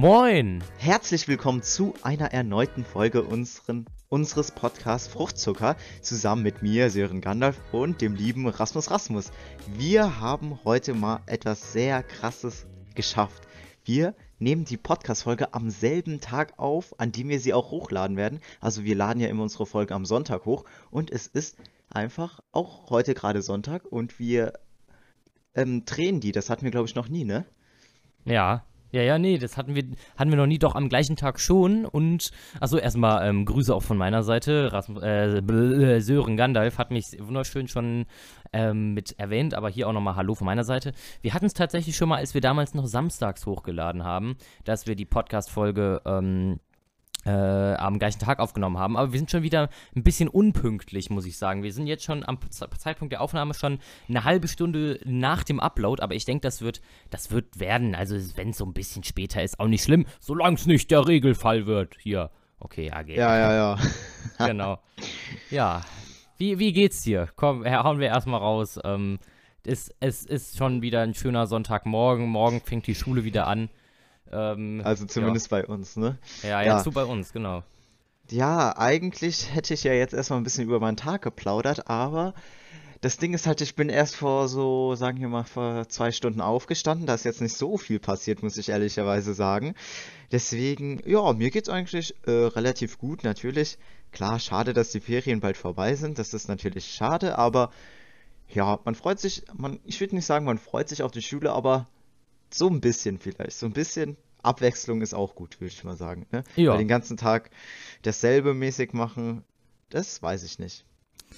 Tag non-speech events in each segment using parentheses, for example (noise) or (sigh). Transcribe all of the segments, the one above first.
Moin! Herzlich willkommen zu einer erneuten Folge unseren, unseres Podcasts Fruchtzucker zusammen mit mir, Sören Gandalf und dem lieben Rasmus Rasmus. Wir haben heute mal etwas sehr krasses geschafft. Wir nehmen die Podcast-Folge am selben Tag auf, an dem wir sie auch hochladen werden. Also wir laden ja immer unsere Folge am Sonntag hoch und es ist einfach auch heute gerade Sonntag und wir ähm, drehen die. Das hatten wir, glaube ich, noch nie, ne? Ja, ja, ja, nee, das hatten wir, hatten wir noch nie, doch am gleichen Tag schon. Und, also erstmal ähm, Grüße auch von meiner Seite. Rasmus, äh, äh, Sören Gandalf hat mich wunderschön schon ähm, mit erwähnt, aber hier auch nochmal Hallo von meiner Seite. Wir hatten es tatsächlich schon mal, als wir damals noch samstags hochgeladen haben, dass wir die Podcast-Folge ähm, äh, am gleichen Tag aufgenommen haben. Aber wir sind schon wieder ein bisschen unpünktlich, muss ich sagen. Wir sind jetzt schon am Zeitpunkt der Aufnahme schon eine halbe Stunde nach dem Upload, aber ich denke, das wird, das wird werden. Also wenn es so ein bisschen später ist, auch nicht schlimm, solange es nicht der Regelfall wird. Hier. Okay, ja, geht. Ja, ja, ja. (laughs) genau. Ja. Wie, wie geht's dir? Komm, hauen wir erstmal raus. Ähm, es, es ist schon wieder ein schöner Sonntagmorgen. Morgen fängt die Schule wieder an. Ähm, also zumindest ja. bei uns, ne? Ja, ja, ja, bei uns, genau. Ja, eigentlich hätte ich ja jetzt erstmal ein bisschen über meinen Tag geplaudert, aber das Ding ist halt, ich bin erst vor so, sagen wir mal, vor zwei Stunden aufgestanden. Da ist jetzt nicht so viel passiert, muss ich ehrlicherweise sagen. Deswegen, ja, mir geht's eigentlich äh, relativ gut, natürlich. Klar, schade, dass die Ferien bald vorbei sind. Das ist natürlich schade, aber ja, man freut sich, man, ich würde nicht sagen, man freut sich auf die Schule, aber so ein bisschen vielleicht. So ein bisschen Abwechslung ist auch gut, würde ich mal sagen. Ne? Ja. Weil den ganzen Tag dasselbe mäßig machen, das weiß ich nicht.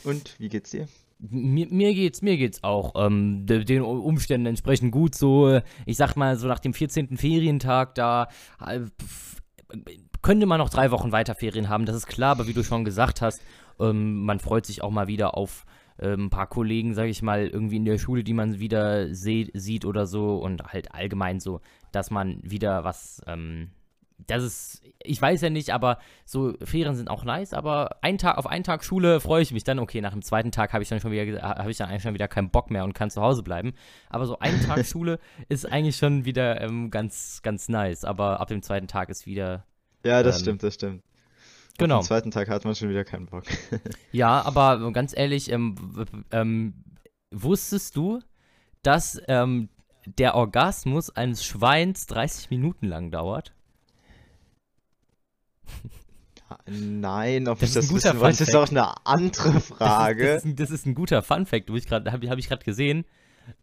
Und wie geht's dir? Mir, mir geht's, mir geht's auch ähm, den Umständen entsprechend gut. So, ich sag mal, so nach dem 14. Ferientag, da äh, könnte man noch drei Wochen weiter Ferien haben, das ist klar, aber wie du schon gesagt hast, ähm, man freut sich auch mal wieder auf äh, ein paar Kollegen, sage ich mal, irgendwie in der Schule, die man wieder sieht oder so und halt allgemein so, dass man wieder was, ähm, das ist, ich weiß ja nicht, aber so Ferien sind auch nice, aber ein Tag, auf einen Tag Schule freue ich mich dann, okay, nach dem zweiten Tag habe ich dann schon wieder, habe ich dann eigentlich schon wieder keinen Bock mehr und kann zu Hause bleiben, aber so ein Tag (laughs) Schule ist eigentlich schon wieder ähm, ganz, ganz nice, aber ab dem zweiten Tag ist wieder, ja, das ähm, stimmt, das stimmt. Genau. Am zweiten Tag hat man schon wieder keinen Bock. (laughs) ja, aber ganz ehrlich, ähm, ähm, wusstest du, dass ähm, der Orgasmus eines Schweins 30 Minuten lang dauert? Nein, ob das ich das wissen wollte, ist auch eine andere Frage. Das ist, das ist, ein, das ist ein guter Fun-Fact, habe hab ich gerade gesehen.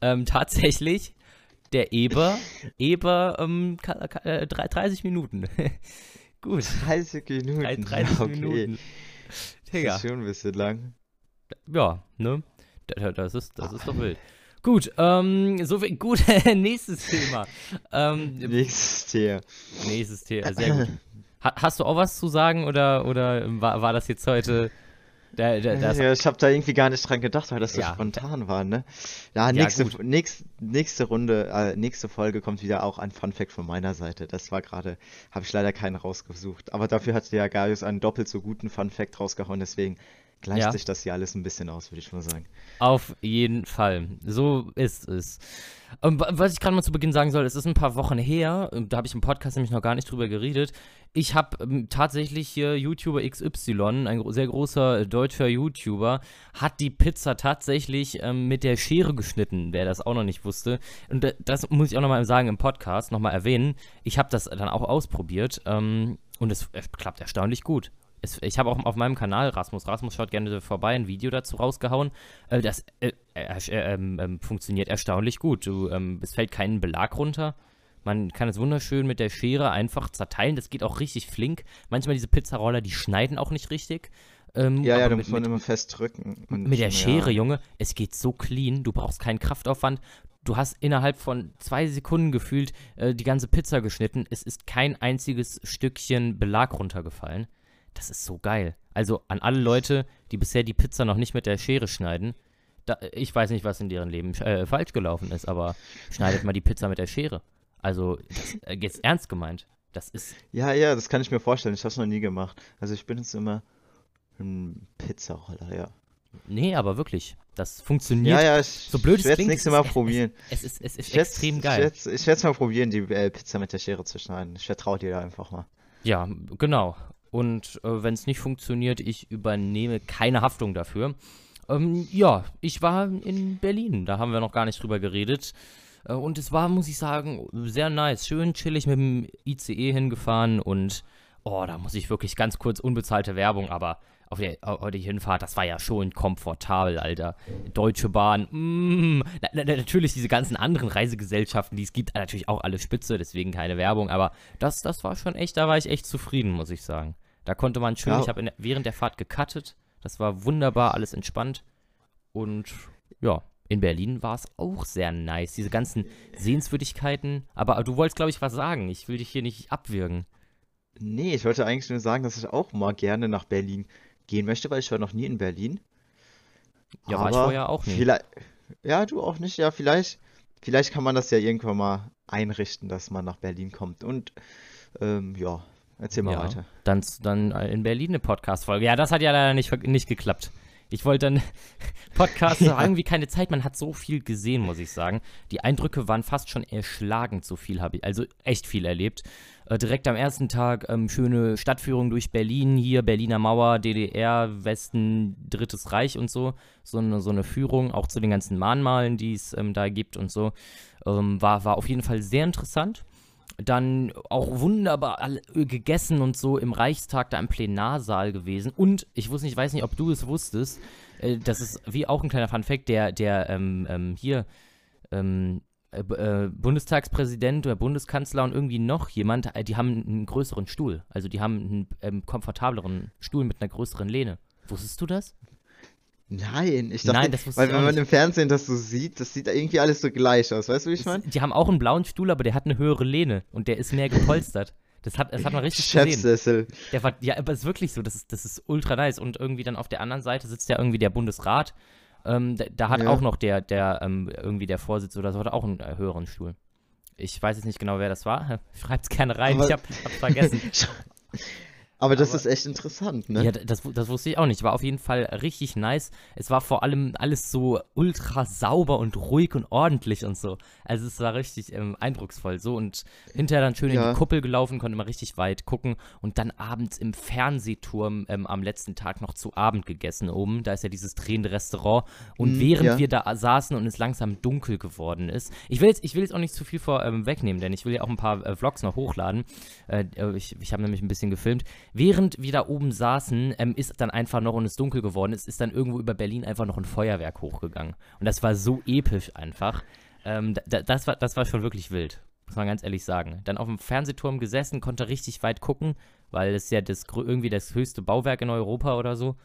Ähm, tatsächlich, der Eber, (laughs) Eber ähm, 30 äh, Minuten. Gut. 30 Minuten. 30 okay. Minuten. Digga. Das ist schon ein bisschen lang. Ja, ne? Das ist, das ist doch wild. Gut, ähm, so viel, gut, (laughs) nächstes Thema. Ähm, nächstes Thema. Nächstes Thema, sehr gut. Ha, hast du auch was zu sagen oder, oder war, war das jetzt heute der, der, ja, ich habe da irgendwie gar nicht dran gedacht, weil das so ja. spontan war, ne? Ja, nächste, ja, nächst, nächste Runde, äh, nächste Folge kommt wieder auch ein Fun Fact von meiner Seite. Das war gerade, habe ich leider keinen rausgesucht. Aber dafür hat der Gaius einen doppelt so guten Fun Fact rausgehauen, deswegen gleicht ja. sich das hier alles ein bisschen aus, würde ich mal sagen. Auf jeden Fall. So ist es. Und ähm, was ich gerade mal zu Beginn sagen soll, es ist ein paar Wochen her, da habe ich im Podcast nämlich noch gar nicht drüber geredet. Ich habe ähm, tatsächlich hier YouTuber XY, ein sehr großer deutscher YouTuber, hat die Pizza tatsächlich ähm, mit der Schere geschnitten, wer das auch noch nicht wusste. Und das muss ich auch nochmal sagen im Podcast, nochmal erwähnen. Ich habe das dann auch ausprobiert ähm, und es klappt erstaunlich gut es, ich habe auch auf meinem Kanal, Rasmus Rasmus schaut gerne vorbei, ein Video dazu rausgehauen. Äh, das äh, äh, funktioniert erstaunlich gut. Du, ähm, es fällt kein Belag runter. Man kann es wunderschön mit der Schere einfach zerteilen. Das geht auch richtig flink. Manchmal diese Pizzaroller, die schneiden auch nicht richtig. Ähm, ja, ja, da muss man immer fest drücken. mit der Schere, ja. Junge, es geht so clean. Du brauchst keinen Kraftaufwand. Du hast innerhalb von zwei Sekunden gefühlt äh, die ganze Pizza geschnitten. Es ist kein einziges Stückchen Belag runtergefallen. Das ist so geil. Also an alle Leute, die bisher die Pizza noch nicht mit der Schere schneiden. Da, ich weiß nicht, was in deren Leben äh, falsch gelaufen ist, aber schneidet mal die Pizza mit der Schere. Also, das, äh, jetzt ernst gemeint. Das ist. Ja, ja, das kann ich mir vorstellen. Ich habe es noch nie gemacht. Also, ich bin jetzt immer ein Pizzaroller, ja. Nee, aber wirklich. Das funktioniert. Ja, ja, ich, so blöd ich es werde es nächstes es Mal probieren. Es ist, es ist Ich extrem Ich geil. werde ich werd's mal probieren, die äh, Pizza mit der Schere zu schneiden. Ich vertraue dir da einfach mal. Ja, genau. Und äh, wenn es nicht funktioniert, ich übernehme keine Haftung dafür. Ähm, ja, ich war in Berlin, da haben wir noch gar nicht drüber geredet. Äh, und es war, muss ich sagen, sehr nice. Schön chillig mit dem ICE hingefahren und, oh, da muss ich wirklich ganz kurz unbezahlte Werbung, aber auf die, auf Hinfahrt, das war ja schon komfortabel, Alter. Deutsche Bahn, mm, na, na, natürlich diese ganzen anderen Reisegesellschaften, die es gibt, natürlich auch alle spitze, deswegen keine Werbung, aber das, das war schon echt, da war ich echt zufrieden, muss ich sagen. Da konnte man schön, Ja. ich habe während der Fahrt gecuttet, das war wunderbar, alles entspannt und ja, in Berlin war es auch sehr nice, diese ganzen Sehenswürdigkeiten, aber du wolltest, glaube ich, was sagen, ich will dich hier nicht abwürgen. Nee, ich wollte eigentlich nur sagen, dass ich auch mal gerne nach Berlin gehen möchte, weil ich war noch nie in Berlin. Ja, war ich vorher auch nie. Vielleicht, ja, du auch nicht. Ja, vielleicht, vielleicht kann man das ja irgendwann mal einrichten, dass man nach Berlin kommt. Und ähm, ja, erzähl mal Ja. weiter. Dann, dann in Berlin eine Podcast-Folge. Ja, das hat ja leider nicht, nicht geklappt. Ich wollte dann (laughs) Podcast, Ja. irgendwie keine Zeit, man hat so viel gesehen, muss ich sagen. Die Eindrücke waren fast schon erschlagend, so viel habe ich, also echt viel erlebt. Äh, direkt am ersten Tag ähm, schöne Stadtführung durch Berlin, hier Berliner Mauer, DDR, Westen, Drittes Reich und so. So eine, so eine Führung, auch zu den ganzen Mahnmalen, die es ähm, da gibt und so. Ähm, war, war auf jeden Fall sehr interessant dann auch wunderbar all- gegessen und so im Reichstag da im Plenarsaal gewesen. Und ich wusste nicht, ich weiß nicht, ob du es wusstest, äh, das ist wie auch ein kleiner Funfact, der, der ähm, ähm, hier ähm, äh, äh, Bundestagspräsident oder Bundeskanzler und irgendwie noch jemand, äh, die haben einen größeren Stuhl. Also die haben einen ähm, komfortableren Stuhl mit einer größeren Lehne. Wusstest du das? Nein, ich dachte, Nein, das weil wenn man nicht. im Fernsehen das so sieht, das sieht irgendwie alles so gleich aus. Weißt du, wie ich meine? Die haben auch einen blauen Stuhl, aber der hat eine höhere Lehne und der ist mehr gepolstert. Das hat, das hat man richtig gesehen. Chefsessel. Der war, ja, aber es ist wirklich so, das ist, das ist ultra nice. Und irgendwie dann auf der anderen Seite sitzt ja irgendwie der Bundesrat. Ähm, da, da hat Ja. auch noch der, der, ähm, irgendwie der Vorsitzende oder so, hat auch einen äh, höheren Stuhl. Ich weiß jetzt nicht genau, wer das war. (laughs) Schreibt's gerne rein, Aber- ich hab, hab's vergessen. (laughs) Aber das Aber- ist echt interessant, ne? Ja, das, das wusste ich auch nicht. War auf jeden Fall richtig nice. Es war vor allem alles so ultra sauber und ruhig und ordentlich und so. Also es war richtig ähm, eindrucksvoll. So und hinterher dann schön in Ja. die Kuppel gelaufen, konnte man richtig weit gucken und dann abends im Fernsehturm ähm, am letzten Tag noch zu Abend gegessen oben. Da ist ja dieses drehende Restaurant. Und Mm, während ja. wir da saßen und es langsam dunkel geworden ist, ich will jetzt, ich will jetzt auch nicht zu viel vor ähm, wegnehmen, denn ich will ja auch ein paar äh, Vlogs noch hochladen. Äh, äh, ich ich habe nämlich ein bisschen gefilmt. Während wir da oben saßen, ähm, ist dann einfach noch und es dunkel geworden ist, ist dann irgendwo über Berlin einfach noch ein Feuerwerk hochgegangen. Und das war so episch einfach. Ähm, da- da, das, war, das war schon wirklich wild, muss man ganz ehrlich sagen. Dann auf dem Fernsehturm gesessen, konnte richtig weit gucken, weil es ja das, irgendwie das höchste Bauwerk in Europa oder so.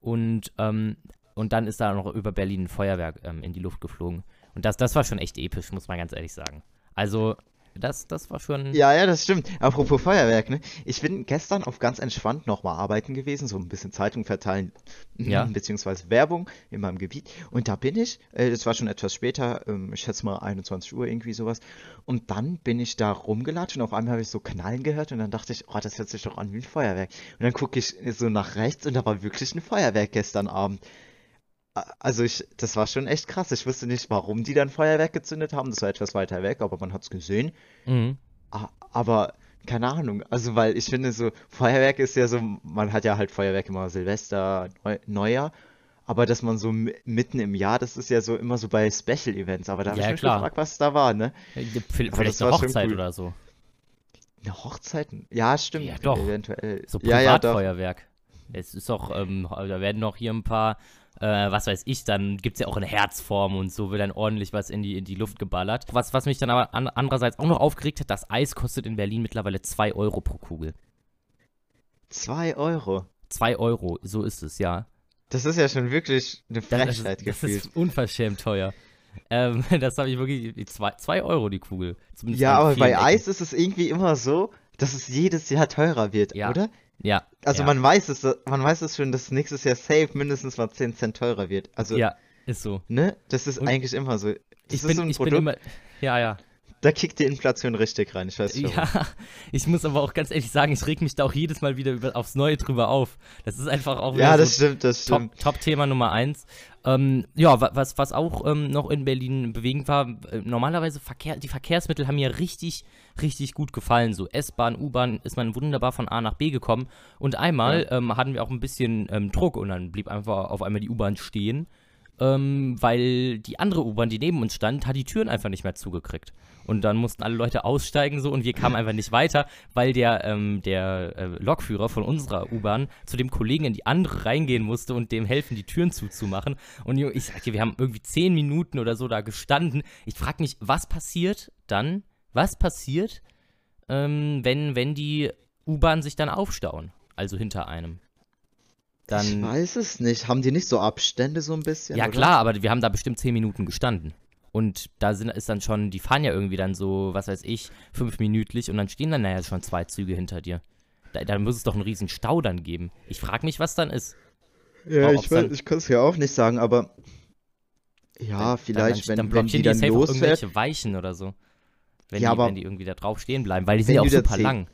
Und, ähm, und dann ist da noch über Berlin ein Feuerwerk ähm, in die Luft geflogen. Und das, das war schon echt episch, muss man ganz ehrlich sagen. Also, das, das war schon. Ja, ja, das stimmt. Apropos Feuerwerk, ne? Ich bin gestern auf ganz entspannt nochmal arbeiten gewesen, so ein bisschen Zeitung verteilen, Ja. beziehungsweise Werbung in meinem Gebiet. Und da bin ich, äh, das war schon etwas später, ähm, ich schätze mal 21 Uhr, irgendwie sowas. Und dann bin ich da rumgelatscht und auf einmal habe ich so Knallen gehört und dann dachte ich, oh, das hört sich doch an wie ein Feuerwerk. Und dann gucke ich so nach rechts und da war wirklich ein Feuerwerk gestern Abend. Also ich, das war schon echt krass. Ich wusste nicht, warum die dann Feuerwerk gezündet haben. Das war etwas weiter weg, aber man hat es gesehen. Mhm. Aber keine Ahnung, also weil ich finde so, Feuerwerk ist ja so, man hat ja halt Feuerwerk immer Silvester, Neu Neujahr, aber dass man so mi- mitten im Jahr, das ist ja so immer so bei Special Events, aber da habe Ja, ich mich klar. gefragt, was da war, ne? Äh, Vielleicht Aber das eine Hochzeit cool. oder so. Eine Hochzeit? Ja, stimmt, Ja, doch. eventuell. So Ja, ja, doch. Privatfeuerwerk. Es ist doch, ähm, da werden noch hier ein paar, äh, was weiß ich, dann gibt es ja auch eine Herzform und so wird dann ordentlich was in die, in die Luft geballert. Was, was mich dann aber an, andererseits auch noch aufgeregt hat, das Eis kostet in Berlin mittlerweile 2 Euro pro Kugel. Zwei Euro. 2 Euro, so ist es, ja. Das ist ja schon wirklich eine Das, das, Frechheit ist, das gefühlt. ist unverschämt teuer. Ähm, (laughs) das habe ich wirklich, 2 Euro die Kugel. Ja, aber bei Ecken. Eis ist es irgendwie immer so, dass es jedes Jahr teurer wird, Ja. oder? Ja. Also ja, man weiß es, man weiß es schon, dass nächstes Jahr safe mindestens mal 10 Cent teurer wird. Also Ja, ist so. Ne? Das ist Und eigentlich immer so. Das Ich ist bin, so ein ich bin Produkt. immer, ja, ja. Da kickt die Inflation richtig rein. Ich weiß nicht. Ja, ich muss aber auch ganz ehrlich sagen, ich reg mich da auch jedes Mal wieder über, aufs Neue drüber auf. Das ist einfach auch Ja, das so stimmt, das. Top-Thema Top Nummer eins. Ähm, ja, was, was auch ähm, noch in Berlin bewegend war, äh, normalerweise Verkehr, die Verkehrsmittel haben mir richtig, richtig gut gefallen. So S-Bahn, U-Bahn ist man wunderbar von A nach B gekommen. Und einmal ja. ähm, hatten wir auch ein bisschen ähm, Druck und dann blieb einfach auf einmal die U-Bahn stehen ähm, weil die andere U-Bahn, die neben uns stand, hat die Türen einfach nicht mehr zugekriegt. Und dann mussten alle Leute aussteigen so und wir kamen einfach nicht weiter, weil der, ähm, der äh, Lokführer von unserer U-Bahn zu dem Kollegen in die andere reingehen musste und dem helfen, die Türen zuzumachen. Und ich sag dir, wir haben irgendwie zehn Minuten oder so da gestanden. Ich frage mich, was passiert dann? Was passiert, ähm, wenn, wenn die U-Bahn sich dann aufstauen? Also hinter einem. Dann, ich weiß es nicht. Haben die nicht so Abstände so ein bisschen? Ja, oder? klar, aber wir haben da bestimmt zehn Minuten gestanden. Und da sind, ist dann schon, die fahren ja irgendwie dann so, was weiß ich, fünf minütlich und dann stehen dann naja schon zwei Züge hinter dir. Da, da muss es doch einen riesen Stau dann geben. Ich frage mich, was dann ist. Ja, ich, weiß, ich kann es ja auch nicht sagen, aber ja, dann, vielleicht, dann, dann, wenn, wenn die, die dann losfährt. irgendwelche Weichen oder so. Wenn, ja, die, wenn die irgendwie da drauf stehen bleiben, weil die sind ja auch super lang.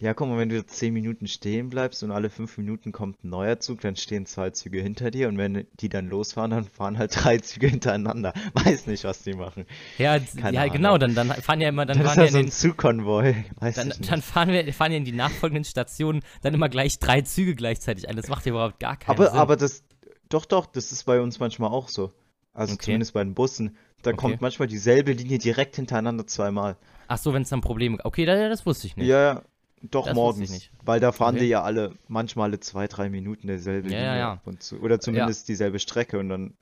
Ja, guck mal, wenn du zehn Minuten stehen bleibst und alle fünf Minuten kommt ein neuer Zug, dann stehen zwei Züge hinter dir und wenn die dann losfahren, dann fahren halt (laughs) drei Züge hintereinander. Weiß nicht, was die machen. Ja, ja genau, dann, dann fahren ja immer, dann, dann fahren ist ja so ein Zugkonvoi. Weiß dann, dann fahren wir fahren ja in die nachfolgenden Stationen dann immer gleich drei Züge gleichzeitig ein. Das macht ja überhaupt gar keinen aber, Sinn. Aber das, doch, doch, das ist bei uns manchmal auch so. Also okay. zumindest bei den Bussen. Da okay. kommt manchmal dieselbe Linie direkt hintereinander zweimal. Ach so, wenn es dann Probleme gibt. Okay, das, das wusste ich nicht. Ja, ja. Doch das morgens, weil da fahren okay. die ja alle manchmal alle zwei, drei Minuten derselbe ja, Linie ja, ja. Zu, oder zumindest dieselbe Strecke und dann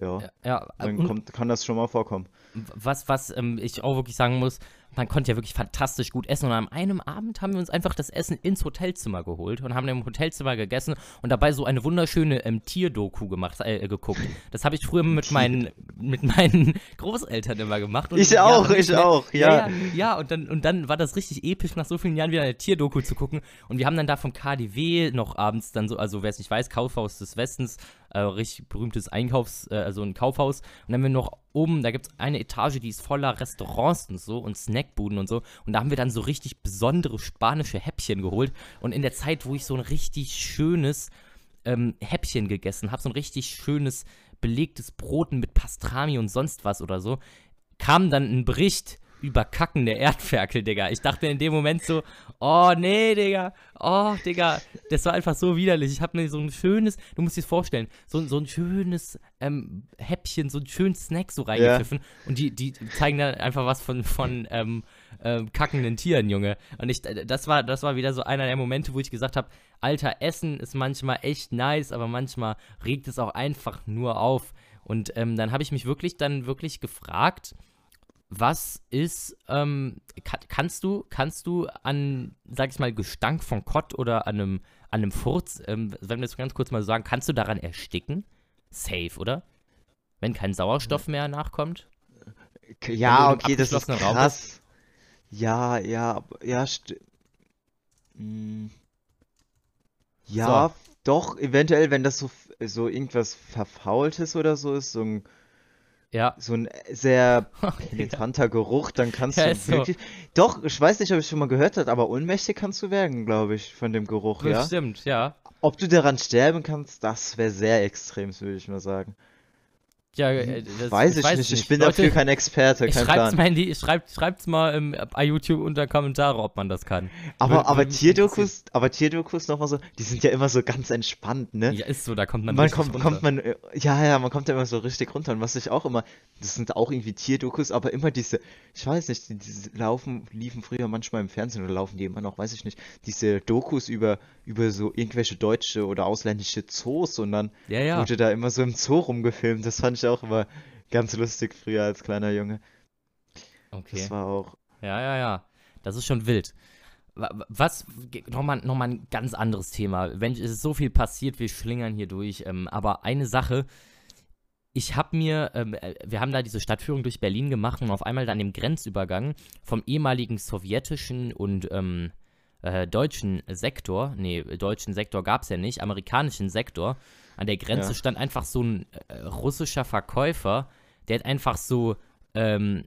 ja, ja, dann kommt, kann das schon mal vorkommen. Was, was ähm, ich auch wirklich sagen muss, man konnte ja wirklich fantastisch gut essen. Und an einem Abend haben wir uns einfach das Essen ins Hotelzimmer geholt und haben im Hotelzimmer gegessen und dabei so eine wunderschöne ähm, Tierdoku gemacht, äh, geguckt. Das habe ich früher mit meinen, mit meinen (laughs) Großeltern immer gemacht. Und ich auch, ich mehr, auch, ja. Ja, ja, und, dann, und dann war das richtig episch, nach so vielen Jahren wieder eine Tierdoku zu gucken. Und wir haben dann da vom KDW noch abends dann so, also wer es nicht weiß, Kaufhaus des Westens, äh, richtig berühmtes Einkaufs-, äh, also ein Kaufhaus. Und dann haben wir noch oben, da gibt es eine Etage, die ist voller Restaurants und so und Snackbuden und so. Und da haben wir dann so richtig besondere spanische Häppchen geholt. Und in der Zeit, wo ich so ein richtig schönes ähm, Häppchen gegessen habe, so ein richtig schönes belegtes Broten mit Pastrami und sonst was oder so, kam dann ein Bericht überkackende Erdferkel, Digga. Ich dachte in dem Moment so, oh nee, Digga, oh, Digga, das war einfach so widerlich. Ich habe mir so ein schönes, du musst dir das vorstellen, so, so ein schönes ähm, Häppchen, so ein schönes Snack so reingepfiffen ja. und die, die zeigen dann einfach was von, von ähm, äh, kackenden Tieren, Junge. Und ich, das war, das war wieder so einer der Momente, wo ich gesagt habe, Alter, Essen ist manchmal echt nice, aber manchmal regt es auch einfach nur auf. Und ähm, dann habe ich mich wirklich dann wirklich gefragt, was ist, ähm, kann, kannst du, kannst du an, sag ich mal, Gestank von Kott oder an einem, an einem Furz, ähm, wenn wir das ganz kurz mal sagen, kannst du daran ersticken? Safe, oder? Wenn kein Sauerstoff mehr nachkommt? Ja, okay, das ist krass. Ja, ja, ja, hm. Ja, so. doch, eventuell, wenn das so, so irgendwas Verfaultes oder so ist, so ein ja. so ein sehr (laughs) penetranter Geruch, dann kannst ja, du wirklich. So. Doch, ich weiß nicht, ob ich schon mal gehört habe, aber ohnmächtig kannst du werden, glaube ich, von dem Geruch, ja. Stimmt, ja. Ob du daran sterben kannst, das wäre sehr extrem, würde ich mal sagen. Ja, äh, das, weiß ich, weiß nicht. Ich bin Leute, dafür kein Experte, kein schreibt's Plan. Mal die, schreibt, schreibt's mal im, bei YouTube unter Kommentare, ob man das kann. Aber, Würde, aber Tierdokus, aber Tierdokus nochmal so, die sind ja immer so ganz entspannt, ne? Ja, ist so, da kommt man, man kommt, runter. kommt man, ja, ja, man kommt ja immer so richtig runter. Und was ich auch immer, das sind auch irgendwie Tierdokus, aber immer diese, ich weiß nicht, die, die laufen, liefen früher manchmal im Fernsehen oder laufen die immer noch, weiß ich nicht, diese Dokus über, über so irgendwelche deutsche oder ausländische Zoos und dann ja, ja. wurde da immer so im Zoo rumgefilmt. Das fand ich auch immer ganz lustig früher als kleiner Junge. Okay. Das war auch. Ja, ja, ja. Das ist schon wild. Was, nochmal noch mal ein ganz anderes Thema. Wenn, es ist so viel passiert, wir schlingern hier durch. Ähm, aber eine Sache, ich habe mir, ähm, äh, wir haben da diese Stadtführung durch Berlin gemacht und auf einmal dann im Grenzübergang vom ehemaligen sowjetischen und ähm, äh, deutschen Sektor, nee, deutschen Sektor gab es ja nicht, amerikanischen Sektor, an der Grenze ja. stand einfach so ein äh, russischer Verkäufer, der hat einfach so, ähm,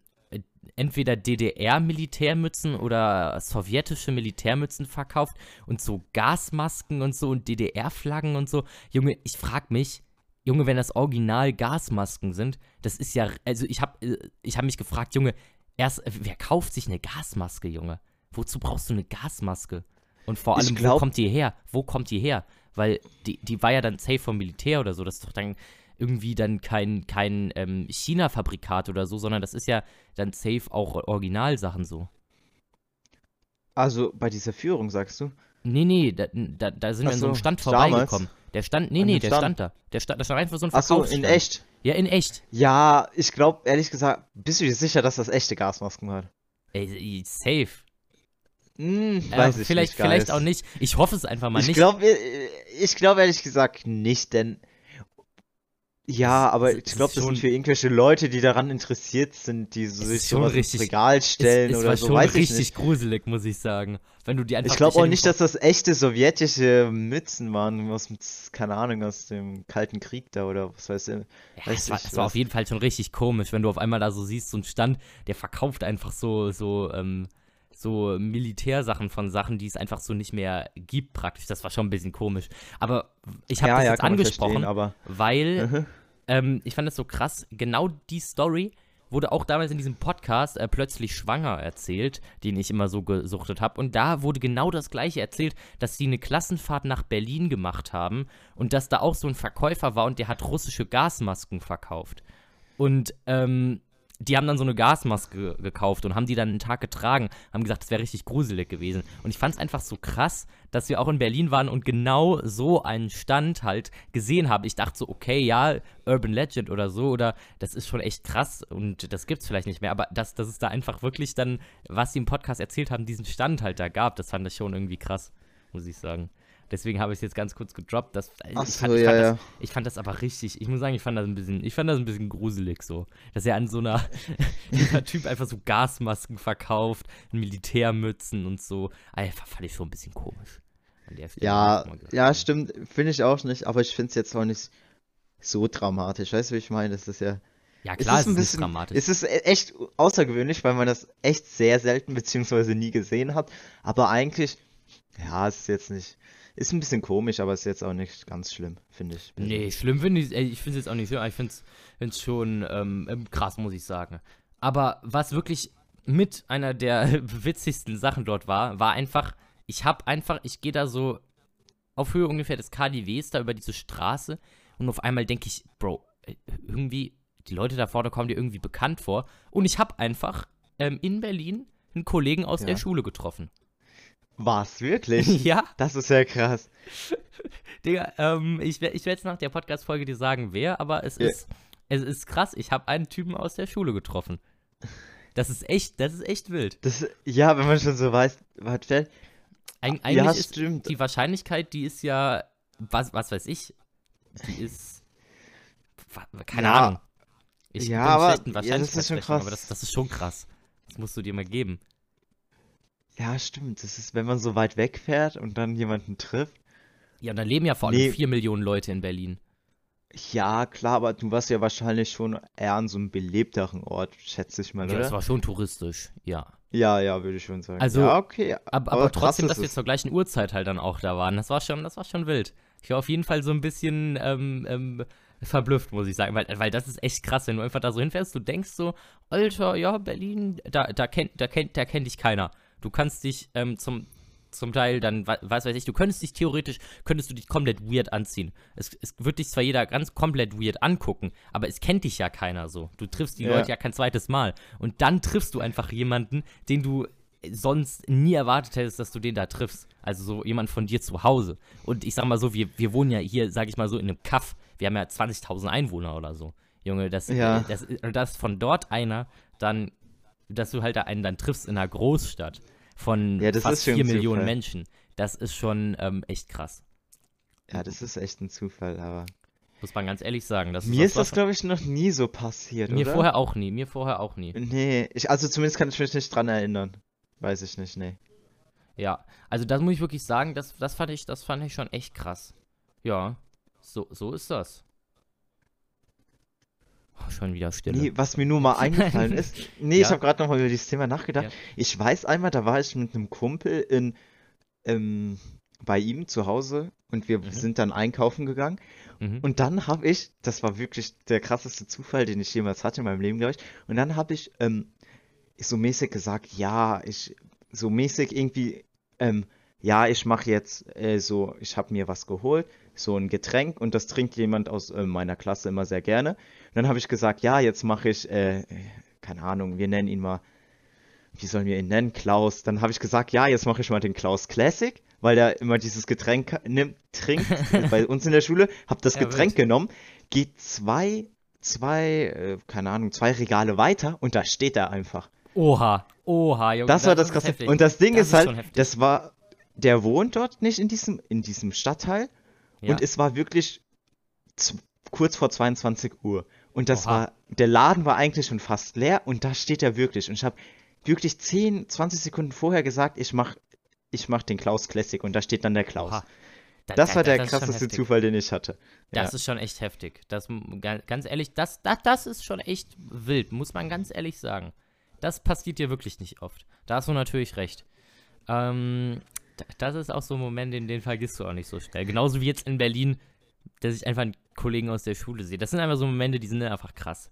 entweder DDR-Militärmützen oder sowjetische Militärmützen verkauft und so Gasmasken und so und DDR-Flaggen und so. Junge, ich frag mich, Junge, wenn das Original Gasmasken sind, das ist ja, also ich habe äh, ich hab mich gefragt, Junge, erst, wer kauft sich eine Gasmaske, Junge? Wozu brauchst du eine Gasmaske? Und vor allem, glaub, wo kommt die her? Wo kommt die her? Weil die, die war ja dann safe vom Militär oder so. Das ist doch dann irgendwie dann kein, kein ähm, China-Fabrikat oder so, sondern das ist ja dann safe auch Originalsachen so. Also bei dieser Führung, sagst du? Nee, nee, da, da, da sind wir in so einem Stand vorbeigekommen. Der stand, nee, nee, der stand. stand da. Der stand, das war einfach so ein Ach so, in echt? Ja, in echt. Ja, ich glaube, ehrlich gesagt, bist du dir sicher, dass das echte Gasmasken waren? Ey, safe. Hm, weiß äh, ich vielleicht, nicht, vielleicht auch nicht. Ich hoffe es einfach mal Ich nicht. glaube, ich glaube ehrlich gesagt nicht, denn ja, aber ich glaube, das sind für irgendwelche Leute, die daran interessiert sind, die so sich sowas richtig- ins Regal stellen es, es oder war so, schon weiß ich richtig nicht. gruselig, muss ich sagen. Wenn du die einfach Ich glaube auch nicht, dass das echte sowjetische Mützen waren, aus dem, keine Ahnung, aus dem Kalten Krieg da oder was weiß ich. Ja, weiß es war, ich war auf jeden Fall schon richtig komisch, wenn du auf einmal da so siehst, so ein Stand, der verkauft einfach so, so, ähm, so Militärsachen von Sachen, die es einfach so nicht mehr gibt, praktisch. Das war schon ein bisschen komisch. Aber ich habe Ja, das ja, jetzt angesprochen, weil Mhm. ähm, ich fand das so krass. Genau die Story wurde auch damals in diesem Podcast äh, plötzlich schwanger erzählt, den ich immer so gesuchtet habe. Und da wurde genau das gleiche erzählt, dass sie eine Klassenfahrt nach Berlin gemacht haben und dass da auch so ein Verkäufer war und der hat russische Gasmasken verkauft. Und ähm, die haben dann so eine Gasmaske gekauft und haben die dann einen Tag getragen, haben gesagt, das wäre richtig gruselig gewesen. Und ich fand es einfach so krass, dass wir auch in Berlin waren und genau so einen Stand halt gesehen haben. Ich dachte so, okay, ja, Urban Legend oder so, oder das ist schon echt krass und das gibt's vielleicht nicht mehr. Aber dass, dass es da einfach wirklich dann, was sie im Podcast erzählt haben, diesen Stand halt da gab, das fand ich schon irgendwie krass, muss ich sagen. Deswegen habe ich es jetzt ganz kurz gedroppt. Das, Ach ich, so, fand, ich, ja, fand ja. das, ich fand das aber richtig. Ich muss sagen, ich fand das ein bisschen, ich fand das ein bisschen gruselig so. Dass er an so einer, (laughs) dieser Typ einfach so Gasmasken verkauft, Militärmützen und so. Einfach fand ich schon ein bisschen komisch. Ja, gesagt ja, haben. stimmt, finde ich auch nicht, aber ich finde es jetzt auch nicht so dramatisch. Weißt du, wie ich meine? Das ist ja. Ja, Es klar, ist es ein ist bisschen, dramatisch. es ist e- echt außergewöhnlich, weil man das echt sehr selten beziehungsweise nie gesehen hat. Aber eigentlich, ja, es ist jetzt nicht, ist ein bisschen komisch, aber es ist jetzt auch nicht ganz schlimm, finde ich. Nee, schlimm finde ich, ich finde es jetzt auch nicht schlimm, aber ich finde es schon ähm, ähm, krass, muss ich sagen. Aber was wirklich mit einer der (laughs) witzigsten Sachen dort war, war einfach, ich habe einfach, ich gehe da so auf Höhe ungefähr des KDWs da über diese Straße und auf einmal denke ich, Bro, äh, irgendwie, die Leute da vorne kommen dir irgendwie bekannt vor und ich habe einfach ähm, in Berlin einen Kollegen aus Ja. der Schule getroffen. Was, wirklich? (laughs) ja, Das ist ja krass. (laughs) Digga, ähm, ich, ich werde jetzt nach der Podcast-Folge dir sagen, wer, aber es Ja. ist, es ist krass. Ich habe einen Typen aus der Schule getroffen. Das ist echt, das ist echt wild. Das, ja, wenn man schon so weiß, was fällt. Eig Ja, eigentlich ist stimmt. die Wahrscheinlichkeit, die ist ja, was, was weiß ich, die (laughs) ist, keine Ja. Ahnung. Ich Ja, aber- ja, das ist schon Wahrscheinlichkeitsrechnung, aber krass. das, das ist schon krass. Das musst du dir mal geben. Ja, stimmt. Das ist, wenn man so weit wegfährt und dann jemanden trifft. Ja, und da leben ja vor allem Nee. vier Millionen Leute in Berlin. Ja, klar, aber du warst ja wahrscheinlich schon eher an so einem belebteren Ort, schätze ich mal, Ja, das oder? war schon touristisch, ja. Ja, ja, würde ich schon sagen. Also, ja, okay. Aber, aber trotzdem, dass wir zur gleichen Uhrzeit halt dann auch da waren, das war schon, das war schon wild. Ich war auf jeden Fall so ein bisschen ähm, ähm, verblüfft, muss ich sagen, weil, weil das ist echt krass, wenn du einfach da so hinfährst, du denkst so, Alter, ja, Berlin, da, da kennt, da kennt, da kennt dich keiner. Du kannst dich ähm, zum, zum Teil dann, wa- was weiß ich, du könntest dich theoretisch, könntest du dich komplett weird anziehen. Es, es wird dich zwar jeder ganz komplett weird angucken, aber es kennt dich ja keiner so. Du triffst die Ja. Leute ja kein zweites Mal. Und dann triffst du einfach jemanden, den du sonst nie erwartet hättest, dass du den da triffst. Also so jemand von dir zu Hause. Und ich sag mal so, wir, wir wohnen ja hier, sag ich mal so, in einem Kaff. Wir haben ja 20.000 Einwohner oder so. Junge, das, Ja. das, das von dort einer dann, dass du halt da einen dann triffst in einer Großstadt von Ja, fast ist schon 4 ein Millionen Zufall. Menschen. Das ist schon ähm, echt krass. Ja, das ist echt ein Zufall, aber. Muss man ganz ehrlich sagen. Das Mir ist das, glaube ich, noch nie so passiert, mir oder? vorher auch nie. Mir vorher auch nie. Nee, ich, also zumindest kann ich mich nicht dran erinnern. Weiß ich nicht, nee. Ja, also das muss ich wirklich sagen, das, das fand ich, das fand ich schon echt krass. Ja, so, so ist das. Schon wieder Stille. Nee, was mir nur mal (laughs) eingefallen ist. Nee, Ja. ich habe gerade noch mal über dieses Thema nachgedacht. Ja. Ich weiß einmal, da war ich mit einem Kumpel in, ähm, bei ihm zu Hause und wir Mhm. sind dann einkaufen gegangen. Mhm. Und dann habe ich, das war wirklich der krasseste Zufall, den ich jemals hatte in meinem Leben, glaube ich. Und dann habe ich ähm, so mäßig gesagt, ja, ich, so mäßig irgendwie, ähm, ja, ich mache jetzt äh, so, ich habe mir was geholt, so ein Getränk und das trinkt jemand aus äh, meiner Klasse immer sehr gerne. Dann habe ich gesagt, ja, jetzt mache ich, äh, äh, keine Ahnung, wir nennen ihn mal, wie sollen wir ihn nennen? Klaus. Dann habe ich gesagt, ja, jetzt mache ich mal den Klaus Classic, weil der immer dieses Getränk nimmt, trinkt (laughs) bei uns in der Schule, habe das Ja, Getränk wild. genommen, geht zwei, zwei, äh, keine Ahnung, zwei Regale weiter und da steht er einfach. Oha, oha, Junge. Das war das krasse. heftig. Und das Ding Das ist ist halt, das war, der wohnt dort nicht in diesem, in diesem Stadtteil Ja. und es war wirklich kurz vor 22 Uhr. Und das Oha. war, der Laden war eigentlich schon fast leer und da steht er wirklich. Und ich habe wirklich 10, 20 Sekunden vorher gesagt, ich mach, ich mach den Klaus Classic und da steht dann der Klaus. Oha. Da- Das da- war der das krasseste. Zufall, den ich hatte. Das Ja. ist schon echt heftig. Das, ganz ehrlich, das, das, das ist schon echt wild, muss man ganz ehrlich sagen. Das passiert dir wirklich nicht oft. Da hast du natürlich recht. Ähm, das ist auch so ein Moment, den, den vergisst du auch nicht so schnell. Genauso wie jetzt in Berlin, dass ich einfach einen Kollegen aus der Schule sehe. Das sind einfach so Momente, die sind einfach krass.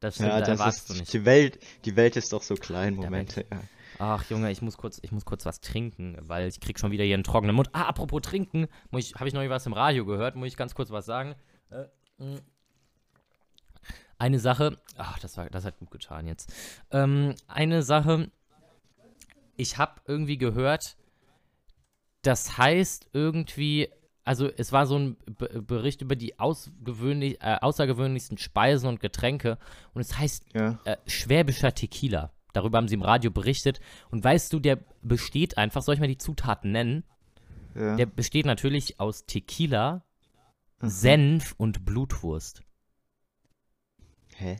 Das stimmt, Ja, da das ist, nicht. die Welt, die Welt ist doch so klein, Momente. Ja. Ach Junge, ich muss kurz, ich muss kurz was trinken, weil ich krieg schon wieder hier einen trockenen Mund. Ah, apropos trinken, muss ich, habe ich noch was im Radio gehört, muss ich ganz kurz was sagen. Äh, mh. eine Sache, ach, das war, das hat gut getan jetzt. Ähm, eine Sache, ich habe irgendwie gehört, das heißt irgendwie, also es war so ein B Bericht über die ausgewöhnlich, äh, außergewöhnlichsten Speisen und Getränke und es heißt Ja. äh, schwäbischer Tequila. Darüber haben sie im Radio berichtet. Und weißt du, der besteht einfach, soll ich mal die Zutaten nennen? Ja. Der besteht natürlich aus Tequila, Mhm. Senf und Blutwurst. Hä?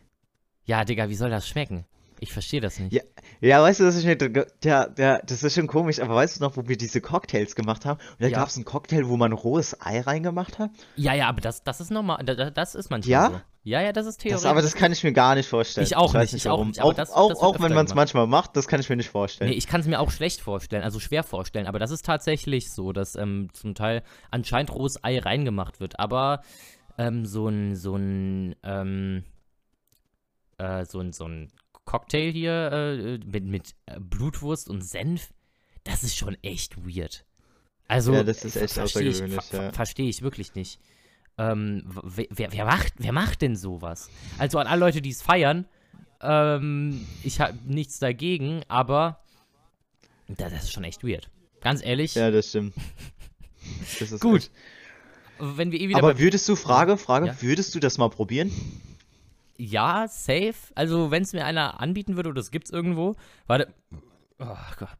Ja, Digga, wie soll das schmecken? Ich verstehe das nicht. Ja. Ja, weißt du, das ist mir, der, der, das ist schon komisch, aber weißt du noch, wo wir diese Cocktails gemacht haben? Und da Ja. gab es einen Cocktail, wo man rohes Ei reingemacht hat? Ja, ja, aber das, das ist normal. Da- da- Das ist manchmal Ja? so. Ja, ja, das ist theoretisch. Das, aber das kann ich mir gar nicht vorstellen. Ich auch weiß nicht, ich auch warum. nicht, auch, das- auch, das wird auch wenn man es manchmal macht, das kann ich mir nicht vorstellen. Nee, ich kann es mir auch schlecht vorstellen, also schwer vorstellen, aber das ist tatsächlich so, dass ähm, zum Teil anscheinend rohes Ei reingemacht wird, aber ähm, so ein, so ein, ähm, äh, so ein, so ein Cocktail hier äh, mit, mit äh, Blutwurst und Senf, das ist schon echt weird. Also, Ja, das ist echt verstehe ich, ver ja. Verstehe ich wirklich nicht. Ähm, wer, wer, macht, wer macht denn sowas? Also an alle Leute, die es feiern, ähm, ich habe nichts dagegen, aber das, das ist schon echt weird. Ganz ehrlich, Ja, das stimmt. Das ist Gut. echt- wenn wir eh wieder Aber würdest du, Frage, Frage, Ja. würdest du das mal probieren? Ja, safe. Also, wenn es mir einer anbieten würde oder es gibt's irgendwo, warte. Oh.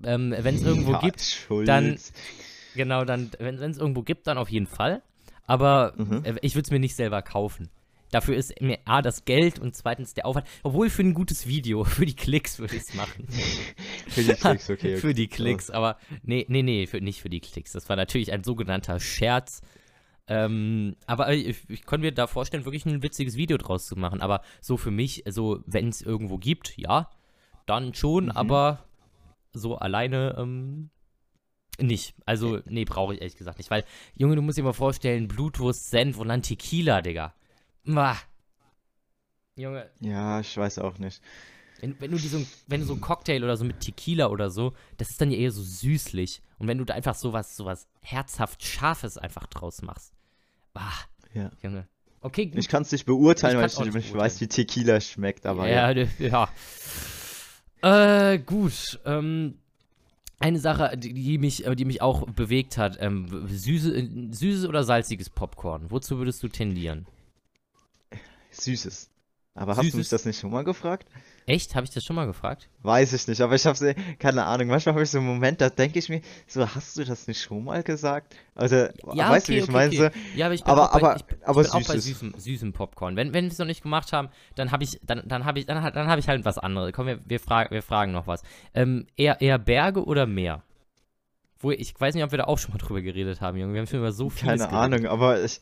Ähm, wenn es (laughs) irgendwo Ja, gibt, Schulz. dann- genau, dann, wenn es irgendwo gibt, dann auf jeden Fall. Aber Mhm. äh, ich würde es mir nicht selber kaufen. Dafür ist mir A, das Geld und zweitens der Aufwand. Obwohl für ein gutes Video, (laughs) für die Klicks würde ich es machen. (laughs) Für die Klicks, okay. okay. für die Klicks, aber nee, nee, nee, für, nicht für die Klicks. Das war natürlich ein sogenannter Scherz. Ähm, aber ich, ich konnte mir da vorstellen, wirklich ein witziges Video draus zu machen. Aber so für mich, so wenn es irgendwo gibt, ja, dann schon, Mhm. aber so alleine ähm, nicht. Also, nee, brauche ich ehrlich gesagt nicht. Weil, Junge, du musst dir mal vorstellen, Blutwurst, Senf und dann Tequila, Digga. Mwah. Junge, Ja, ich weiß auch nicht. wenn, wenn du so, wenn du so einen Cocktail oder so mit Tequila oder so, das ist dann ja eher so süßlich. Und wenn du da einfach sowas, sowas herzhaft Scharfes einfach draus machst. Ah, Ja. Junge. Okay, gut. Ich kann es nicht beurteilen, Ich weil ich nicht, nicht ich weiß, wie Tequila schmeckt, aber ja, ja. ja. Äh, gut. Ähm, eine Sache, die, mich, äh, die mich auch bewegt hat, ähm, süße, äh, süßes oder salziges Popcorn. Wozu würdest du tendieren? Süßes. Aber hast du Süßes? mich das nicht schon mal gefragt? Echt? Habe ich das schon mal gefragt? Weiß ich nicht, aber ich habe keine Ahnung. Manchmal habe ich so einen Moment, da denke ich mir, so hast du das nicht schon mal gesagt? Also, weißt du, wie ich meine? So, Ja, aber ich bin aber- auch bei, aber- ich, ich aber bin auch bei süßem, süßem Popcorn. Wenn, wenn wir es noch nicht gemacht haben, dann habe ich, dann, dann habe ich, dann, dann habe ich halt was anderes. Komm, wir, wir, fragen, wir fragen noch was. Ähm, eher, eher Berge oder Meer? Wo, ich weiß nicht, ob wir da auch schon mal drüber geredet haben, Junge. Wir haben schon über so viel keine Ahnung, aber ich.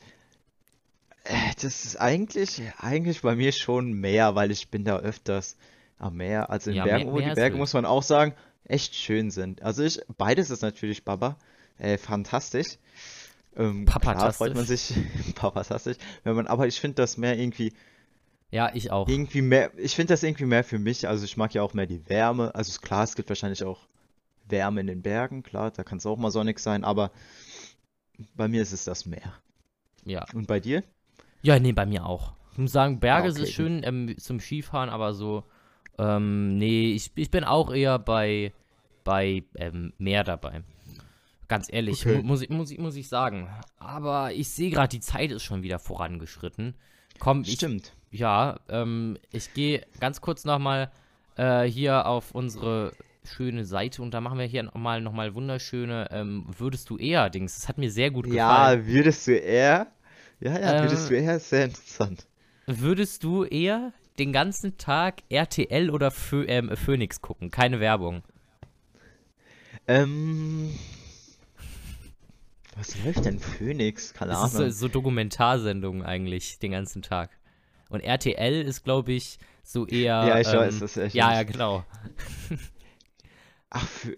Äh, Das ist eigentlich, eigentlich bei mir schon mehr, weil ich bin da öfters am Meer. Also in Ja, Bergen, Meer, wo die Berge, muss man auch sagen, echt schön sind. Also ich, beides ist natürlich Baba, äh, fantastisch. Ähm, klar freut man Papatastisch. sich, (laughs) papatastisch, wenn man, aber ich finde das Meer irgendwie, Ja, ich auch. irgendwie mehr, ich finde das irgendwie mehr für mich. Also ich mag ja auch mehr die Wärme. Also klar, es gibt wahrscheinlich auch Wärme in den Bergen, klar, da kann es auch mal sonnig sein, aber bei mir ist es das Meer. Ja. Und bei dir? Ja, nee, bei mir auch. Ich muss sagen, Berge okay, ist schön ähm, zum Skifahren, aber so, ähm, nee, ich, ich bin auch eher bei, bei ähm, Meer dabei. Ganz ehrlich, Okay. mu muss ich, muss ich, muss ich sagen. Aber ich sehe gerade, die Zeit ist schon wieder vorangeschritten. Komm, ich, Stimmt. ja, ähm, ich gehe ganz kurz nochmal äh, hier auf unsere schöne Seite und da machen wir hier nochmal noch mal wunderschöne ähm, Würdest du eher Dings. Das hat mir sehr gut gefallen. Ja, würdest du eher? Ja, ja, würdest Äh, du eher? Sehr interessant. Würdest du eher den ganzen Tag RTL oder Phö ähm, Phoenix gucken? Keine Werbung. Ähm, was läuft denn Phoenix? Keine Es ist so, Ahnung. so Dokumentarsendungen eigentlich den ganzen Tag. Und RTL ist, glaube ich, so eher. Ja, ich weiß, ähm, das ist echt Ja, ja, genau. Ach, Phö-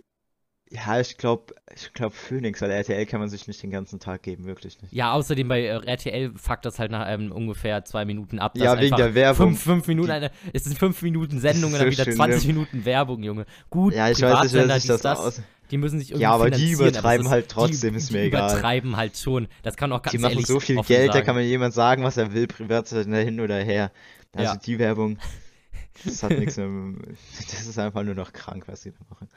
ja, ich glaube, ich glaube Phoenix, weil RTL kann man sich nicht den ganzen Tag geben, wirklich nicht. Ja, außerdem bei äh, RTL fuckt das halt nach ähm, ungefähr zwei Minuten ab. Ja, wegen der Werbung. Fünf, fünf Minuten, Die, eine, es sind fünf Minuten Sendung und so dann wieder schlimm. 20 Minuten Werbung, Junge. Gut, Ja, ich weiß nicht, dies, das das, aus. die müssen sich irgendwie Ja, aber die aber übertreiben ist, halt trotzdem, die, ist die mir egal. übertreiben halt schon. Das kann auch Die ganz machen ehrlich so viel Geld, da sagen. kann mir jemand sagen, was er will, privat hin oder her. Also Ja. die Werbung, (laughs) das hat nichts mehr. Das ist einfach nur noch krank, was sie da machen.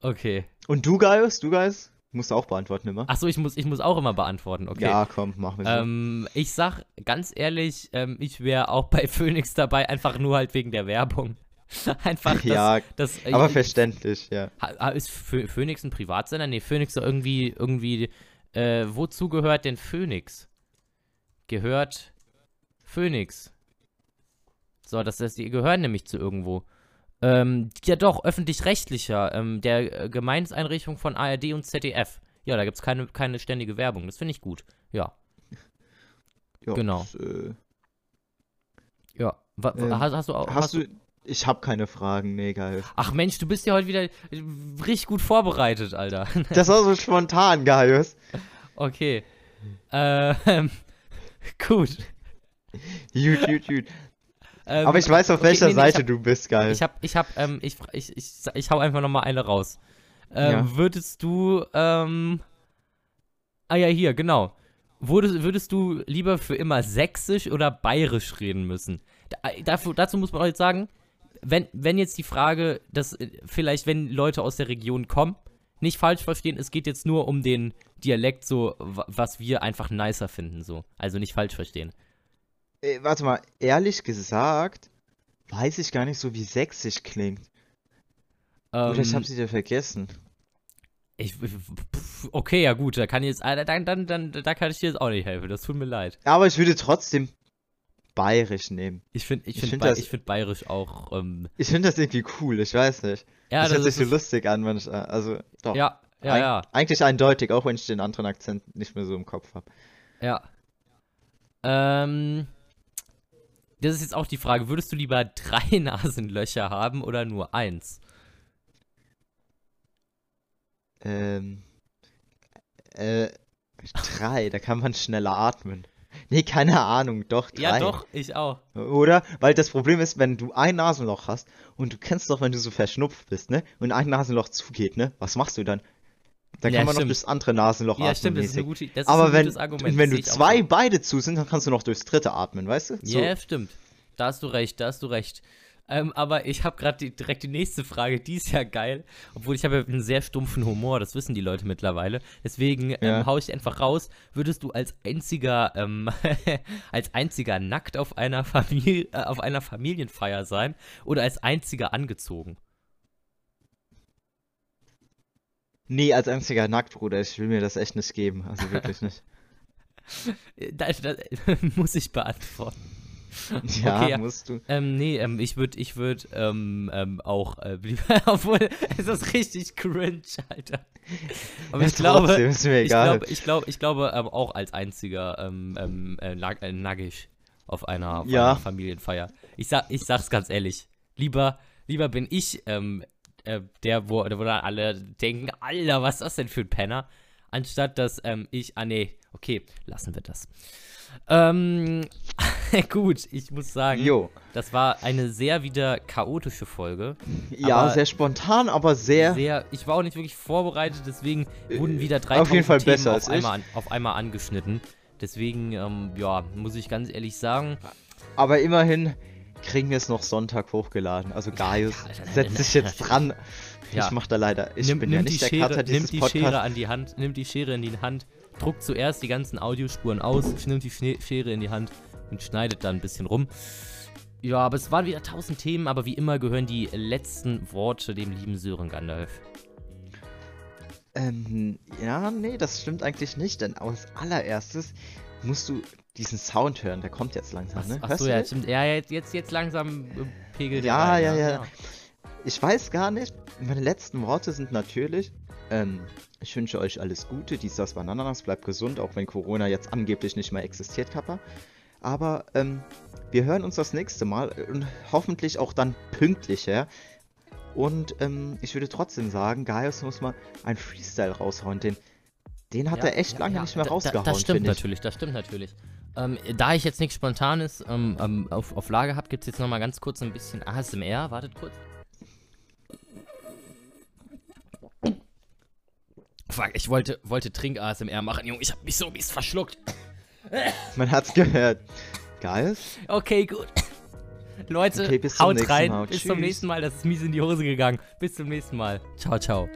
Okay. Und du, Gaius? Du, Gaius? Musst du auch beantworten immer? Achso, ich muss, ich muss auch immer beantworten, okay. Ja, komm, wir so. Ähm, ich sag ganz ehrlich, ähm, ich wäre auch bei (laughs) Phoenix dabei, einfach nur halt wegen der Werbung. (laughs) Einfach das, Ja, das äh, aber verständlich, ja. ist Phoenix ein Privatsender? Nee, Phoenix irgendwie, irgendwie, äh, wozu gehört denn Phoenix? Gehört Phoenix. So, das heißt, die gehören nämlich zu irgendwo. Ähm, ja doch, öffentlich-rechtlicher, ähm, der äh, Gemeinseinrichtung von ARD und ZDF. Ja, da gibt's keine, keine ständige Werbung, das finde ich gut. Ja, Ja, Genau. das, äh, ja. Wa Ähm, hast, hast du auch, hast du. Ich habe keine Fragen, nee, Gaius. Ach Mensch, du bist ja heute wieder äh, richtig gut vorbereitet, Alter. (laughs) Das war so spontan, Gaius. Okay. Ähm, (laughs) gut. Gut, gut, gut. Ähm, Aber ich weiß, auf okay, welcher nee, nee, Seite ich du bist, Gaius. Ich hab, ich hab, ähm, ich, ich, ich, ich hau einfach nochmal eine raus. Ähm, Ja. Würdest du, ähm, ah ja, hier, genau. Würdest, würdest du lieber für immer sächsisch oder bayerisch reden müssen? Da, dafür, dazu muss man auch jetzt sagen, wenn, wenn jetzt die Frage, dass äh, vielleicht, wenn Leute aus der Region kommen, nicht falsch verstehen, es geht jetzt nur um den Dialekt, so, wa- was wir einfach nicer finden, so. Also nicht falsch verstehen. Äh, warte mal, ehrlich gesagt, weiß ich gar nicht so, wie sächsisch klingt. Oder ich Ähm, habe sie dir vergessen. Ich, okay, ja gut, da kann ich jetzt, ah, dann, dann, dann, da kann ich dir jetzt auch nicht helfen. Das tut mir leid. Aber ich würde trotzdem bayerisch nehmen. Ich finde, ich Ich finde, find ich finde bayerisch auch, ähm, Ich finde das irgendwie cool, ich weiß nicht. ja, das das hört sich so lustig an, manchmal. Also, doch. ja, ja, Eig- ja, Eigentlich eindeutig, auch wenn ich den anderen Akzent nicht mehr so im Kopf habe. ja. Ähm, das ist jetzt auch die Frage, würdest du lieber drei (laughs) Nasenlöcher haben oder nur eins? Ähm, äh, drei, da kann man schneller atmen. Nee, keine Ahnung, doch, drei. Ja, doch, ich auch. Oder? Weil das Problem ist, wenn du ein Nasenloch hast und du kennst doch, wenn du so verschnupft bist, ne? Und ein Nasenloch zugeht, ne? Was machst du dann? Dann Ja, kann man noch stimmt. durchs andere Nasenloch Ja, atmen. stimmt, das ist eine gute, das ist Aber wenn, Argument. wenn du zwei beide zu sind, dann kannst du noch durchs dritte atmen, weißt du? So. Ja, stimmt. Da hast du recht, da hast du recht. Ähm, aber ich habe gerade direkt die nächste Frage, die ist ja geil. Obwohl ich habe ja einen sehr stumpfen Humor, das wissen die Leute mittlerweile. Deswegen ähm, Ja. hau ich einfach raus. Würdest du als einziger, ähm, (laughs) als einziger nackt auf einer, Familie, äh, auf einer Familienfeier sein oder als einziger angezogen? Nee, als einziger nackt, Bruder. Ich will mir das echt nicht geben. Also wirklich nicht. (laughs) Das, das (laughs) muss ich beantworten. (laughs) Ja, Okay, ja. musst du. Ähm, nee, ähm, ich würde, ich würde, ähm, ähm, auch, äh, lieber, obwohl, es ist richtig cringe, Alter. Aber Ja, ich glaube, ist mir ich egal. glaube, ich glaube, ich glaube ähm, auch als einziger ähm, ähm, äh, Nag äh, auf einer, auf Ja. einer Familienfeier. Ich sag, ich sag's ganz ehrlich. Lieber, lieber bin ich ähm, äh, der, wo, wo dann alle denken, Alter, was ist das denn für ein Penner? Anstatt dass ähm, ich, ah nee, okay, lassen wir das. Ähm, (laughs) gut, ich muss sagen, Jo. das war eine sehr wieder chaotische Folge. Ja, sehr spontan, aber sehr. Sehr, ich war auch nicht wirklich vorbereitet, deswegen wurden wieder drei Äh, auf jeden Fall Themen besser auf, einmal an, auf einmal angeschnitten. Deswegen, ähm, ja, muss ich ganz ehrlich sagen, Aber immerhin kriegen wir es noch Sonntag hochgeladen. Also Gaius ja, setzt sich jetzt dran. Ja. Ich mach da leider. Ich nimm, bin nimm ja die nicht der Schere, Cutter dieses die Schere Podcasts. an die Hand, nimmt die Schere in die Hand, druckt zuerst die ganzen Audiospuren aus, nimmt die Schere in die Hand und schneidet dann ein bisschen rum. Ja, aber es waren wieder tausend Themen, aber wie immer gehören die letzten Worte dem lieben Sören Gandalf. Ähm, ja, nee, das stimmt eigentlich nicht, denn als allererstes musst du diesen Sound hören. Der kommt jetzt langsam, ne? Achso, ja, den? stimmt. Ja, jetzt, jetzt, jetzt langsam äh, pegelt Ja, er rein, ja, ja. Ich weiß gar nicht. Meine letzten Worte sind natürlich. Ähm, ich wünsche euch alles Gute. Dies, das, Bananas. Bleibt gesund, auch wenn Corona jetzt angeblich nicht mehr existiert, Kappa. Aber ähm, wir hören uns das nächste Mal und hoffentlich auch dann pünktlicher. Und ähm, ich würde trotzdem sagen, Gaius muss mal ein Freestyle raushauen, den, den hat Ja, er echt lange ja, nicht mehr da- rausgehauen, Das stimmt natürlich, das stimmt natürlich. Ähm, da ich jetzt nichts Spontanes ähm, ähm, auf, auf Lager habe, gibt es jetzt nochmal ganz kurz ein bisschen ASMR. Wartet kurz. Fuck, ich wollte, wollte Trink-ASMR machen, Junge. Ich habe mich so mies verschluckt. Man hat's gehört. Gaius? Okay, gut. Leute, Okay, zum haut rein. Mal. Bis zum Tschüss. nächsten Mal. Das ist mies in die Hose gegangen. Bis zum nächsten Mal. Ciao, ciao.